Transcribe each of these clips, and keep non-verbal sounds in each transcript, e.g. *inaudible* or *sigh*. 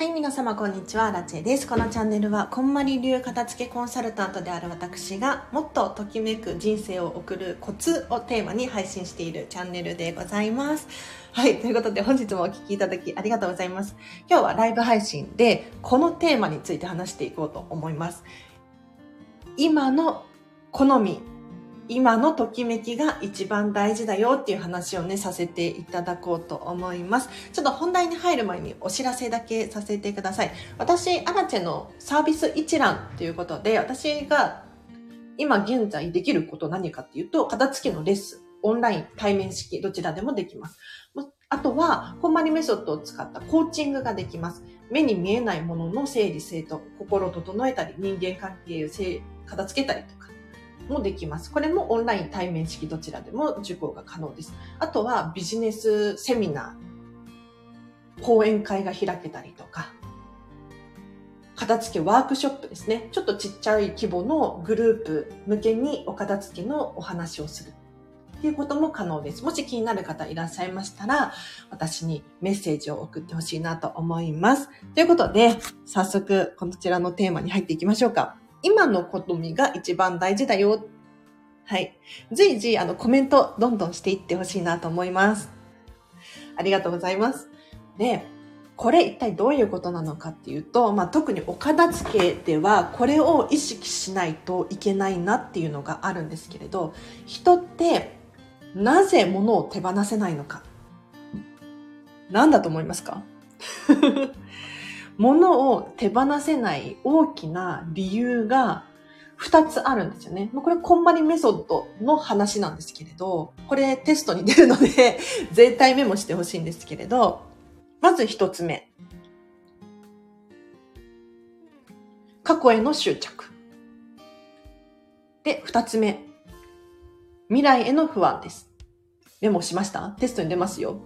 はい、皆様こんにちは、ラチェです。このチャンネルは、こんまり流片付けコンサルタントである私が、もっとときめく人生を送るコツをテーマに配信しているチャンネルでございます。はい、ということで本日もお聴きいただきありがとうございます。今日はライブ配信で、このテーマについて話していこうと思います。今の好み今のときめきが一番大事だよっていう話をね、させていただこうと思います。ちょっと本題に入る前にお知らせだけさせてください。私、アラチェのサービス一覧ということで、私が今現在できること何かっていうと、片付けのレッスン、オンライン、対面式、どちらでもできます。あとは、こんまりメソッドを使ったコーチングができます。目に見えないものの整理整頓、心を整えたり、人間関係を片付けたりと、もできます。これもオンライン対面式どちらでも受講が可能です。あとはビジネスセミナー、講演会が開けたりとか、片付けワークショップですね。ちょっとちっちゃい規模のグループ向けにお片付けのお話をする。っていうことも可能です。もし気になる方いらっしゃいましたら、私にメッセージを送ってほしいなと思います。ということで、早速、こちらのテーマに入っていきましょうか。今の好みが一番大事だよ。はい。随時、あの、コメントどんどんしていってほしいなと思います。ありがとうございます。で、これ一体どういうことなのかっていうと、まあ、特にお片付けではこれを意識しないといけないなっていうのがあるんですけれど、人ってなぜ物を手放せないのか。何だと思いますか？*laughs* 物を手放せない大きな理由が二つあるんですよね。これ、こんまりメソッドの話なんですけれど、これテストに出るので *laughs* 絶対メモしてほしいんですけれど、まず一つ目。過去への執着。で、二つ目。未来への不安です。メモしました？テストに出ますよ。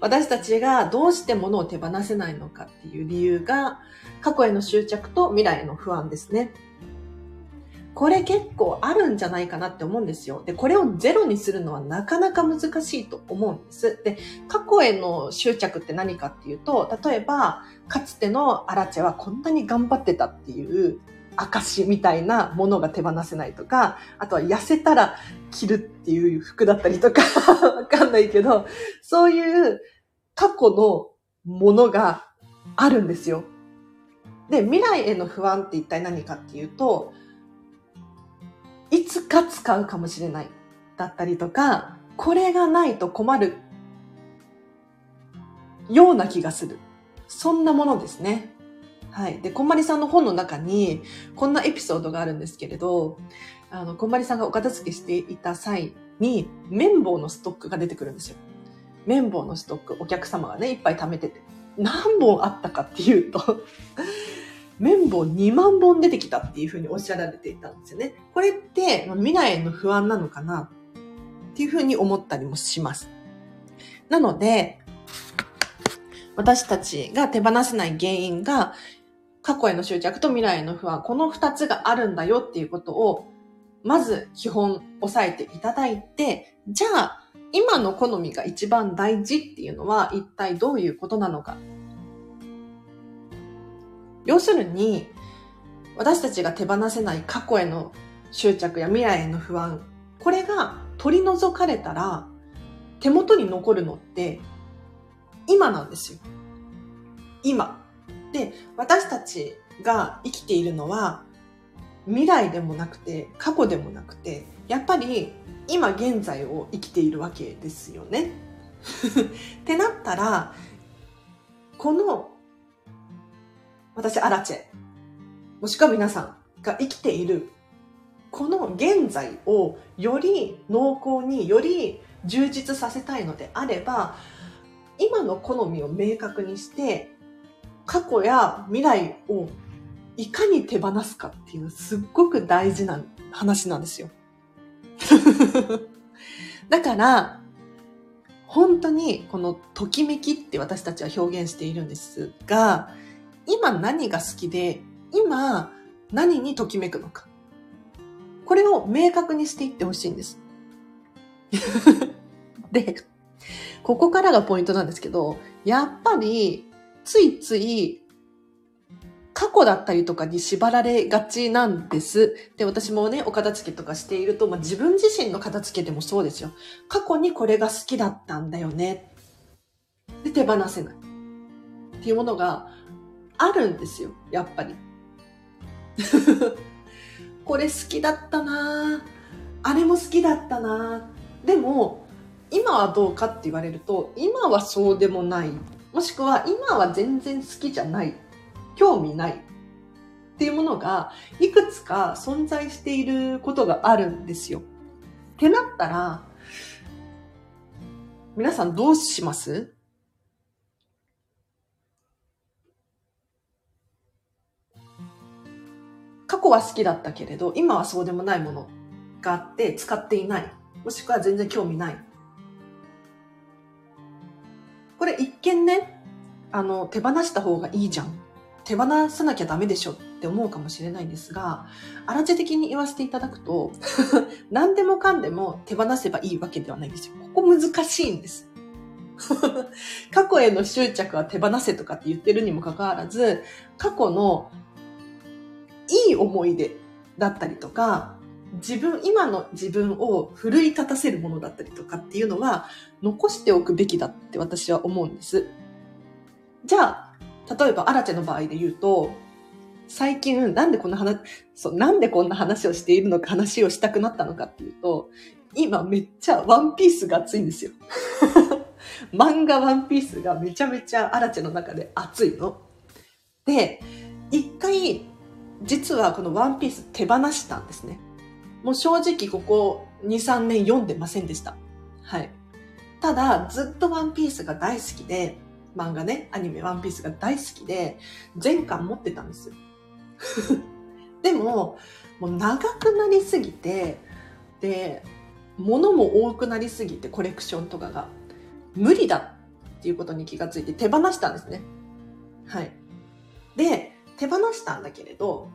私たちがどうして物を手放せないのかっていう理由が、過去への執着と未来への不安ですね。これ結構あるんじゃないかなって思うんですよ。で、これをゼロにするのはなかなか難しいと思うんです。で、過去への執着って何かっていうと、例えば、かつてのアラチェはこんなに頑張ってたっていう証みたいなものが手放せないとか、あとは痩せたら着るっていう服だったりとか *laughs* わかんないけど、そういう過去のものがあるんですよ。で、未来への不安って一体何かっていうと、いつか使うかもしれないだったりとか、これがないと困るような気がする。そんなものですね。はい。で、こんまりさんの本の中に、こんなエピソードがあるんですけれど、あの、こんまりさんがお片付けしていた際に、綿棒のストックが出てくるんですよ。綿棒のストック、お客様がね、いっぱい貯めてて。何本あったかっていうと *laughs* 綿棒2万本出てきたっていうふうにおっしゃられていたんですよね。これって未来への不安なのかな？っていうふうに思ったりもします。なので、私たちが手放せない原因が過去への執着と未来への不安、この二つがあるんだよっていうことを、まず基本押さえていただいて、じゃあ、今の好みが一番大事っていうのは一体どういうことなのか。要するに、私たちが手放せない過去への執着や未来への不安、これが取り除かれたら、手元に残るのって今なんですよ。今。で、私たちが生きているのは、未来でもなくて、過去でもなくて、やっぱり今現在を生きているわけですよね。*laughs* ってなったら、この、私、アラチェ、もしくは皆さんが生きている、この現在をより濃厚により充実させたいのであれば、今の好みを明確にして過去や未来をいかに手放すかっていうすっごく大事な話なんですよ。*laughs* だから、本当にこのときめきって私たちは表現しているんですが、今何が好きで、今何にときめくのか。これを明確にしていってほしいんです。*laughs* で、ここからがポイントなんですけど、やっぱりついつい過去だったりとかに縛られがちなんです。で、私もね、お片付けとかしていると、まあ、自分自身の片付けでもそうですよ。過去にこれが好きだったんだよね。で、手放せない。っていうものがあるんですよ。やっぱり。*laughs* これ好きだったなあれも好きだったなでも、今はどうかって言われると、今はそうでもない。もしくは今は全然好きじゃない。興味ない。っていうものが、いくつか存在していることがあるんですよ。ってなったら、皆さんどうします？過去は好きだったけれど、今はそうでもないものがあって使っていない。もしくは全然興味ない。これ一見ね、あの、手放した方がいいじゃん。手放さなきゃダメでしょって思うかもしれないんですが、あらち的に言わせていただくと、*laughs* 何でもかんでも手放せばいいわけではないんですよ。ここ難しいんです。*laughs* 過去への執着は手放せとかって言ってるにもかかわらず、過去のいい思い出だったりとか、自分、今の自分を奮い立たせるものだったりとかっていうのは残しておくべきだって私は思うんです。じゃあ、例えばアラチェの場合で言うと、最近なんでこんな話、そう、なんでこんな話をしているのか話をしたくなったのかっていうと、今めっちゃワンピースが熱いんですよ。*laughs* 漫画ワンピースがめちゃめちゃアラチェの中で熱いの。で、一回実はこのワンピース手放したんですね。もう正直ここ2、3年読んでませんでした。はい。ただ、ずっとワンピースが大好きで、漫画ね、アニメワンピースが大好きで、全巻持ってたんですよ。*laughs* でも、もう長くなりすぎて、で、物も多くなりすぎて、コレクションとかが。無理だっていうことに気がついて手放したんですね。はい。で、手放したんだけれど、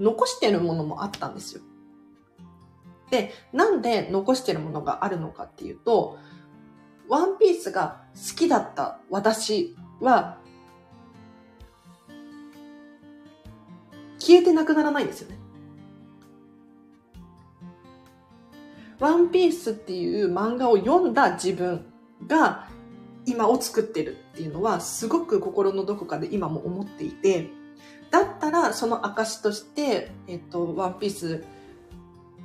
残してるものもあったんですよ。で、なんで残してるものがあるのかっていうと、ワンピースが好きだった私は、消えてなくならないんですよね。ワンピースっていう漫画を読んだ自分が今を作ってるっていうのはすごく心のどこかで今も思っていて、だったら、その証として、えっと、ワンピース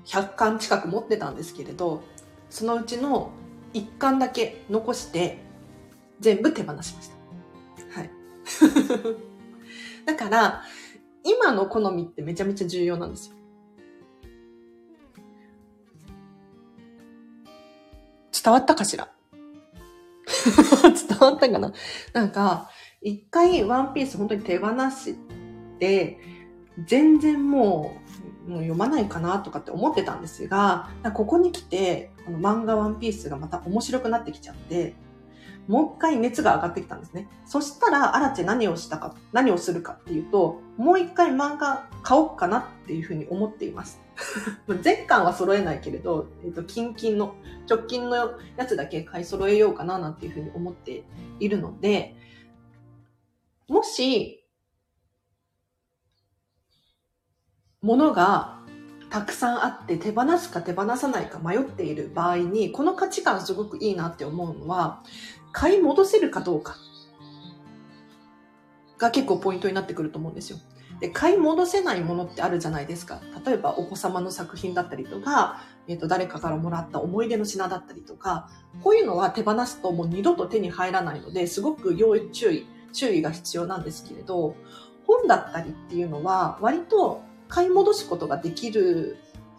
100巻近く持ってたんですけれど、そのうちの1巻だけ残して、全部手放しました。はい。*laughs* だから、今の好みってめちゃめちゃ重要なんですよ。伝わったかしら？*laughs* 伝わったかな？なんか、一回ワンピース本当に手放して、全然もう、もう読まないかなとかって思ってたんですが、ここに来て、この漫画ワンピースがまた面白くなってきちゃって、もう一回熱が上がってきたんですね。そしたら、アラチェ何をしたか、何をするかっていうと、もう一回漫画買おうかなっていうふうに思っています。*laughs* 全巻は揃えないけれど、えっ、ー、と、近々の、直近のやつだけ買い揃えようかななんていうふうに思っているので、もし、ものがたくさんあって手放すか手放さないか迷っている場合に、この価値観すごくいいなって思うのは、買い戻せるかどうかが結構ポイントになってくると思うんですよ。で、買い戻せないものってあるじゃないですか。例えばお子様の作品だったりとか、えっ、ー、と、誰かからもらった思い出の品だったりとか、こういうのは手放すともう二度と手に入らないので、すごく要注意、注意が必要なんですけれど、本だったりっていうのは割と買い戻すことができる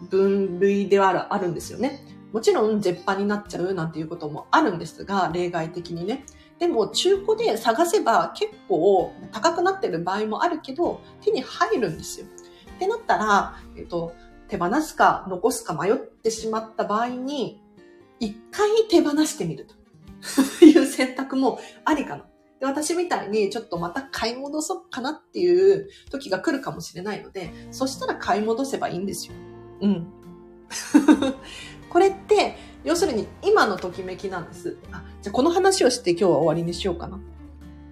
分類ではあるんですよね。もちろん絶版になっちゃうなんていうこともあるんですが、例外的にね。でも中古で探せば結構高くなってる場合もあるけど、手に入るんですよ。ってなったら、えっと、手放すか残すか迷ってしまった場合に、一回手放してみるという選択もありかな。で、私みたいにちょっとまた買い戻そうかなっていう時が来るかもしれないので、そしたら買い戻せばいいんですよ。うん。*laughs* これって、要するに今のときめきなんです。あ、じゃあこの話をして今日は終わりにしようかな。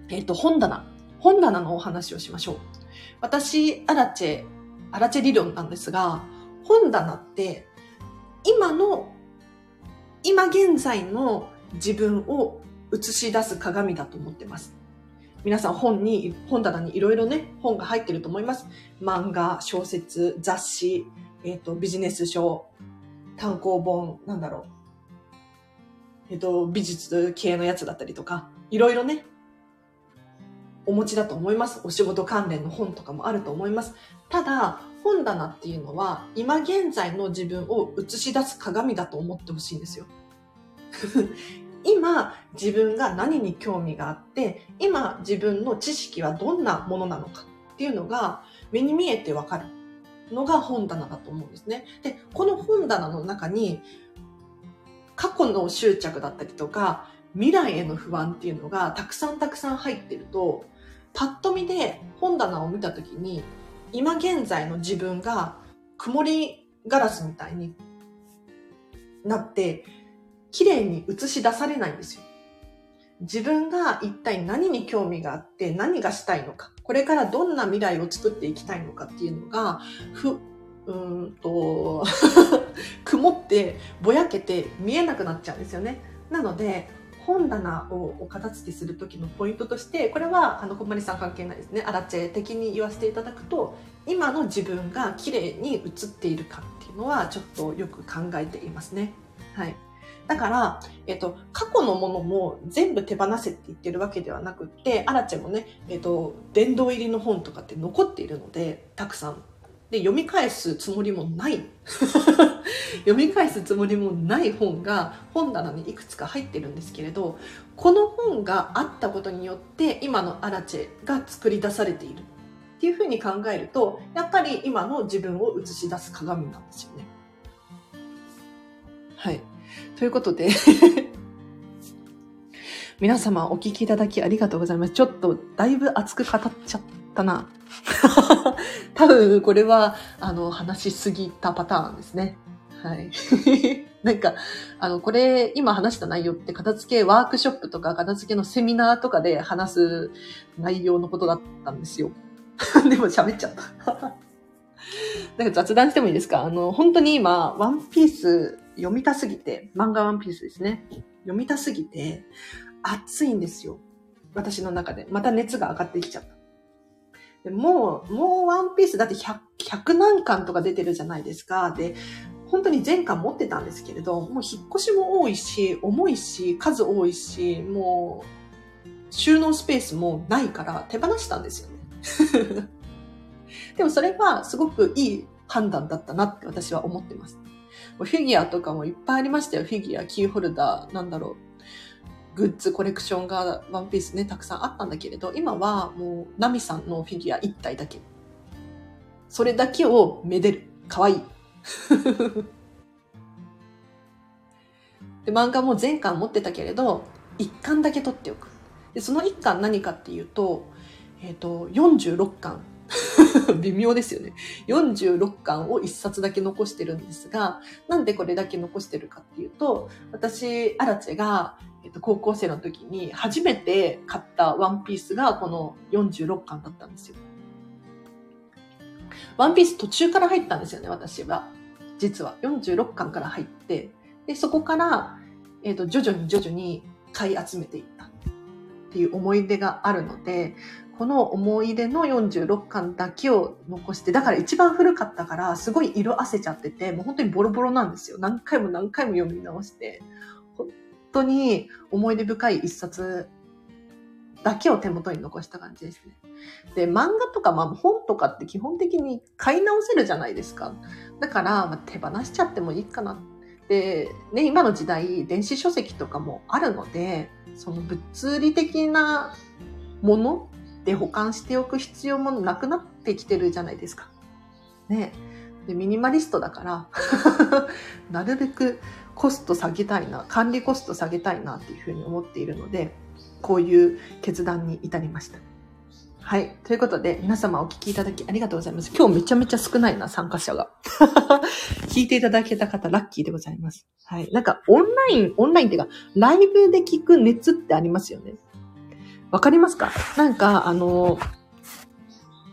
えっ、と、本棚。本棚のお話をしましょう。私、アラチェ、アラチェ理論なんですが、本棚って、今の、今現在の自分を映し出す鏡だと思ってます。皆さん本に、本棚にいろいろね、本が入ってると思います。漫画、小説、雑誌、えっ、ー、と、ビジネス書、単行本、なんだろう。えっ、ー、と、美術系のやつだったりとか、いろいろね、お持ちだと思います。お仕事関連の本とかもあると思います。ただ、本棚っていうのは、今現在の自分を映し出す鏡だと思ってほしいんですよ。今、自分が何に興味があって、今、自分の知識はどんなものなのかっていうのが、目に見えてわかるのが本棚だと思うんですね。で、この本棚の中に、過去の執着だったりとか、未来への不安っていうのがたくさんたくさん入ってると、パッと見で本棚を見た時に、今現在の自分が曇りガラスみたいになって、綺麗に映し出されないんですよ。自分が一体何に興味があって何がしたいのか、これからどんな未来を作っていきたいのかっていうのが、ふ、うんと *laughs* 曇ってぼやけて見えなくなっちゃうんですよね。なので、本棚をお片付けする時のポイントとしてこれはあの小森さん関係ないですねアラチェ的に言わせていただくと今の自分が綺麗に映っているかっていうのはちょっとよく考えていますね。はい。だから、えっと、過去のものも全部手放せって言ってるわけではなくって、アラチェもね、えっと、殿堂入りの本とかって残っているので、たくさん。で、読み返すつもりもない。*laughs* 読み返すつもりもない本が本棚にいくつか入ってるんですけれど、この本があったことによって今のアラチェが作り出されているっていうふうに考えると、やっぱり今の自分を映し出す鏡なんですよね。はい。ということで *laughs* 皆様お聞きいただきありがとうございます。ちょっとだいぶ熱く語っちゃったな。*laughs* 多分これは、あの、話しすぎたパターンですね。はい。*laughs* なんか、あの、これ、今話した内容って片付けワークショップとか片付けのセミナーとかで話す内容のことだったんですよ。でも喋っちゃった。なんか雑談してもいいですか？あの、本当に今、ワンピース読みたすぎて、漫画ワンピースですね。読みたすぎて、暑いんですよ。私の中で。また熱が上がってきちゃった。でもう、もうワンピースだって100、100何巻とか出てるじゃないですか。で、本当に全巻持ってたんですけれど、もう引っ越しも多いし、重いし、数多いし、もう、収納スペースもないから手放したんですよね。*laughs* でもそれはすごくいい判断だったなって私は思ってます。フィギュアとかもいっぱいありましたよ。フィギュア、キーホルダー、なんだろう。グッズ、コレクションがワンピースね、たくさんあったんだけれど、今はもう、ナミさんのフィギュア1体だけ。それだけをめでる。かわいい。*laughs* で、漫画も全巻持ってたけれど、1巻だけ取っておく。で、その1巻何かっていうと、えっ、ー、と、46巻 *laughs* 微妙ですよね。46巻を1冊だけ残してるんですが、なんでこれだけ残してるかっていうと、私、アラチェが、えっと、高校生の時に初めて買ったワンピースがこの46巻だったんですよ。ワンピース途中から入ったんですよね、私は。実は。46巻から入って、で、そこから、えっ、と、徐々に徐々に買い集めていったっていう思い出があるので、この思い出の46巻だけを残して、だから一番古かったから、すごい色あせちゃってて、もう本当にボロボロなんですよ。何回も何回も読み直して、本当に思い出深い一冊だけを手元に残した感じですね。で、漫画とか、まあ本とかって基本的に買い直せるじゃないですか。だから、まあ、手放しちゃってもいいかな。で、ね、今の時代、電子書籍とかもあるので、その物理的なもので保管しておく必要もなくなってきてるじゃないですか。ね。で、ミニマリストだから *laughs* なるべくコスト下げたいな、管理コスト下げたいなっていうふうに思っているので、こういう決断に至りました。はい。ということで、皆様お聞きいただきありがとうございます。今日めちゃめちゃ少ないな、参加者が。*laughs* 聞いていただけた方、ラッキーでございます。はい。なんか、オンライン、オンラインっていうか、ライブで聞く熱ってありますよね。わかりますか？なんか、あの、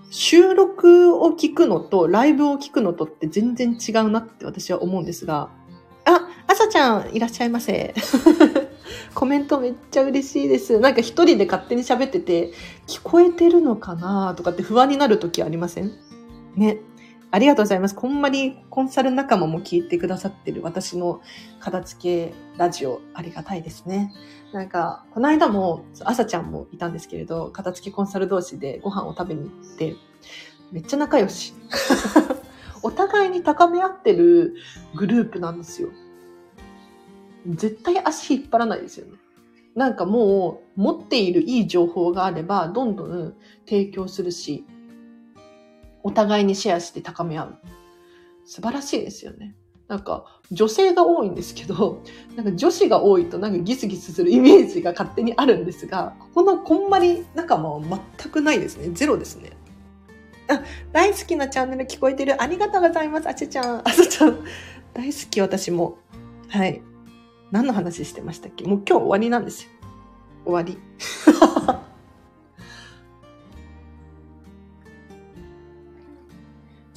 収録を聞くのとライブを聞くのとって全然違うなって私は思うんですが、あ、あさちゃんいらっしゃいませ。*laughs* コメントめっちゃ嬉しいです。なんか一人で勝手に喋ってて、聞こえてるのかなとかって不安になる時ありません？ね。ありがとうございます。こんまりコンサル仲間も聞いてくださってる私の片付けラジオありがたいですね。なんか、この間も、朝ちゃんもいたんですけれど、片付けコンサル同士でご飯を食べに行って、めっちゃ仲良し。*laughs* お互いに高め合ってるグループなんですよ。絶対足引っ張らないですよね。なんかもう持っているいい情報があればどんどん提供するし、お互いにシェアして高め合う。素晴らしいですよね。なんか女性が多いんですけど、*laughs* なんか女子が多いとなんかギスギスするイメージが勝手にあるんですが、ここのこんまり仲間は全くないですね。ゼロですね。あ、大好きなチャンネル聞こえてる。ありがとうございます。あちちゃん。*laughs* あさちゃん。大好き、私も。はい。何の話してましたっけ？もう今日終わりなんですよ。終わり。*laughs*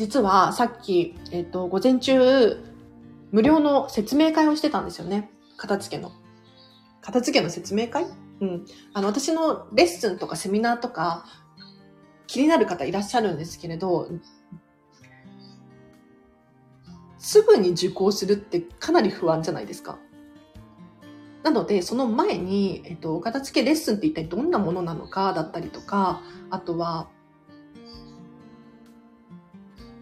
実はさっき、えっ、ー、と、午前中、無料の説明会をしてたんですよね。片付けの。片付けの説明会？うん。あの、私のレッスンとかセミナーとか、気になる方いらっしゃるんですけれど、すぐに受講するってかなり不安じゃないですか。なので、その前に、えっと、お片付けレッスンって一体どんなものなのかだったりとか、あとは、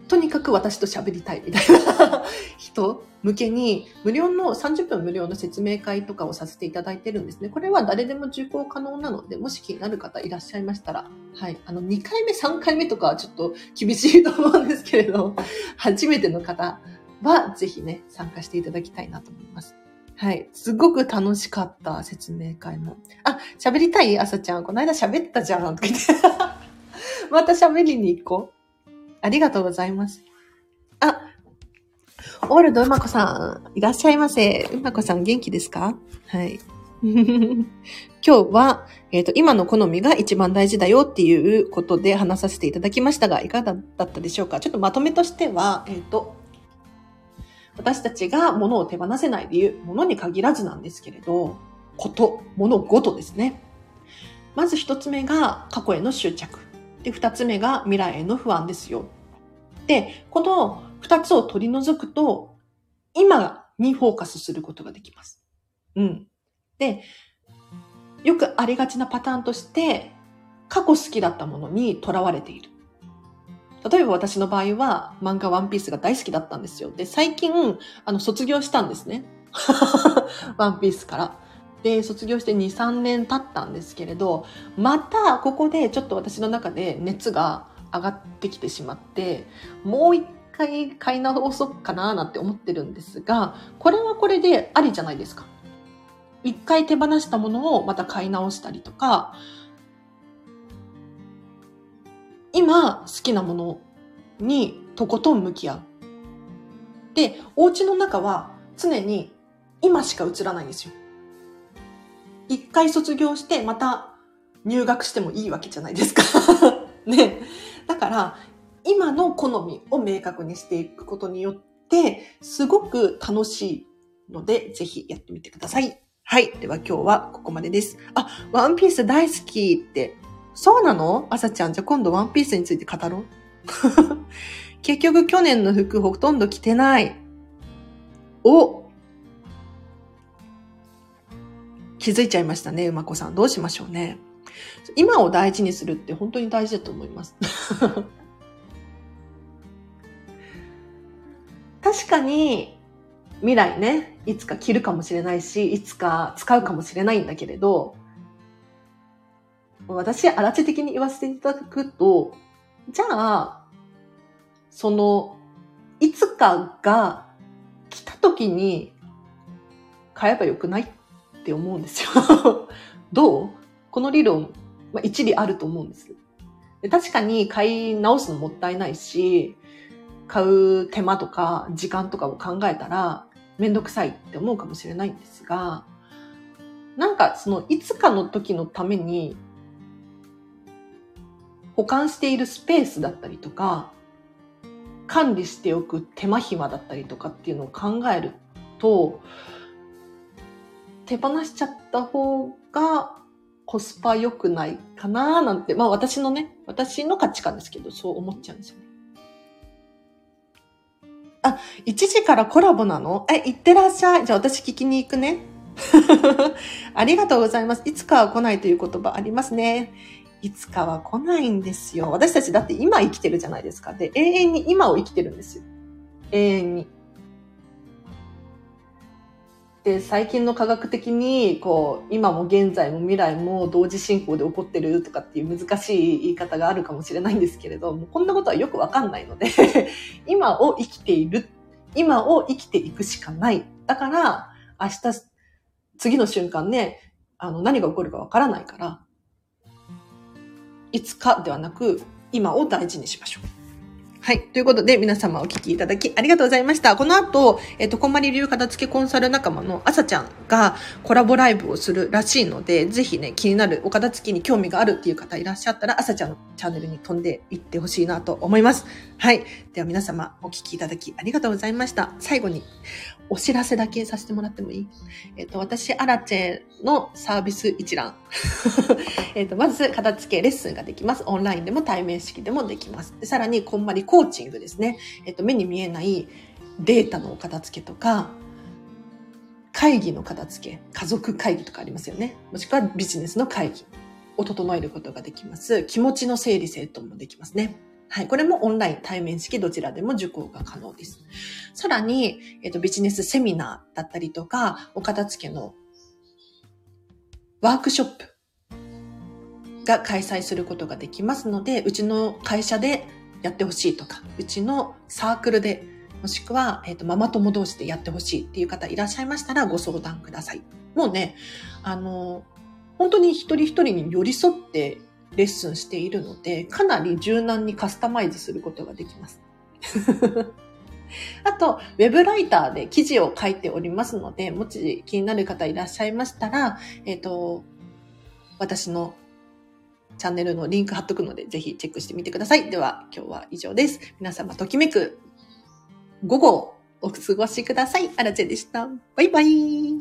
とにかく私と喋りたいみたいな *laughs* 人向けに、無料の、30分無料の説明会とかをさせていただいてるんですね。これは誰でも受講可能なので、もし気になる方いらっしゃいましたら、はい。あの、2回目、3回目とかはちょっと厳しいと思うんですけれど、初めての方は、ぜひね、参加していただきたいなと思います。はい。すごく楽しかった説明会も。あ、喋りたい？朝ちゃん。この間喋ったじゃん。とか言って。*laughs* また喋りに行こう。ありがとうございます。あ、オールドうまこさん、いらっしゃいませ。うまこさん元気ですか？はい。*laughs* 今日は、えっ、ー、と、今の好みが一番大事だよっていうことで話させていただきましたが、いかがだったでしょうか？ちょっとまとめとしては、えっ、ー、と、私たちが物を手放せない理由、物に限らずなんですけれど、こと、物ごとですね。まず一つ目が過去への執着。で、二つ目が未来への不安ですよ。で、この二つを取り除くと、今にフォーカスすることができます。うん。で、よくありがちなパターンとして、過去好きだったものにとらわれている。例えば私の場合は漫画ワンピースが大好きだったんですよ。で、最近、あの、卒業したんですね。*laughs* ワンピースから。で、卒業して2、3年経ったんですけれど、またここでちょっと私の中で熱が上がってきてしまって、もう一回買い直そうかななんて思ってるんですが、これはこれでありじゃないですか。一回手放したものをまた買い直したりとか、今好きなものにとことん向き合う。で、お家の中は常に今しか映らないんですよ。一回卒業してまた入学してもいいわけじゃないですか *laughs* ね。だから、今の好みを明確にしていくことによって、すごく楽しいので、ぜひやってみてください。はい。では今日はここまでです。あ、ワンピース大好きってそうなの？朝ちゃん、じゃあ今度ワンピースについて語ろう。*laughs* 結局去年の服ほとんど着てない。お気づいちゃいましたね、うまこさん。どうしましょうね。今を大事にするって本当に大事だと思います。*laughs* 確かに未来ね、いつか着るかもしれないし、いつか使うかもしれないんだけれど、私、あらち的に言わせていただくと、じゃあ、その、いつかが来た時に買えばよくないって思うんですよ。*laughs* どう？この理論、まあ、一理あると思うんです。確かに買い直すのもったいないし、買う手間とか時間とかを考えたらめんどくさいって思うかもしれないんですが、なんかそのいつかの時のために保管しているスペースだったりとか、管理しておく手間暇だったりとかっていうのを考えると、手放しちゃった方がコスパ良くないかななんて、まあ私のね、私の価値観ですけど、そう思っちゃうんですよね。あ、1時からコラボなの？え、行ってらっしゃい。じゃあ私聞きに行くね。*laughs* ありがとうございます。いつかは来ないという言葉ありますね。いつかは来ないんですよ。私たちだって今生きてるじゃないですか。で、永遠に今を生きてるんですよ。永遠に。で、最近の科学的に、こう、今も現在も未来も同時進行で起こってるとかっていう難しい言い方があるかもしれないんですけれども、こんなことはよくわかんないので *laughs* 今を生きている。今を生きていくしかない。だから、明日、次の瞬間ね、あの、何が起こるかわからないから、いつかではなく、今を大事にしましょう。はい。ということで、皆様お聞きいただきありがとうございました。この後、えっ、と、こまり流片付けコンサル仲間のあさちゃんがコラボライブをするらしいので、ぜひね、気になるお片付けに興味があるっていう方いらっしゃったら、あさちゃんのチャンネルに飛んでいってほしいなと思います。はい。では皆様お聞きいただきありがとうございました。最後に、お知らせだけさせてもらってもいい？えっ、と、私、アラチェのサービス一覧。*laughs* えっと、まず、片付けレッスンができます。オンラインでも対面式でもできます。さらに、こんまりコーチングですね。えっと、目に見えないデータの片付けとか、会議の片付け、家族会議とかありますよね。もしくはビジネスの会議を整えることができます。気持ちの整理整頓もできますね。はい。これもオンライン、対面式、どちらでも受講が可能です。さらに、えっ、と、ビジネスセミナーだったりとか、お片付けのワークショップが開催することができますので、うちの会社でやってほしいとか、うちのサークルで、もしくは、えっ、と、ママ友同士でやってほしいっていう方いらっしゃいましたらご相談ください。もうね、あの、本当に一人一人に寄り添ってレッスンしているので、かなり柔軟にカスタマイズすることができます。*laughs* あと、ウェブライターで記事を書いておりますので、もし気になる方いらっしゃいましたら、えっ、ー、と、私のチャンネルのリンク貼っとくので、ぜひチェックしてみてください。では、今日は以上です。皆様、ときめく午後をお過ごしください。あらちゃでした。バイバイ。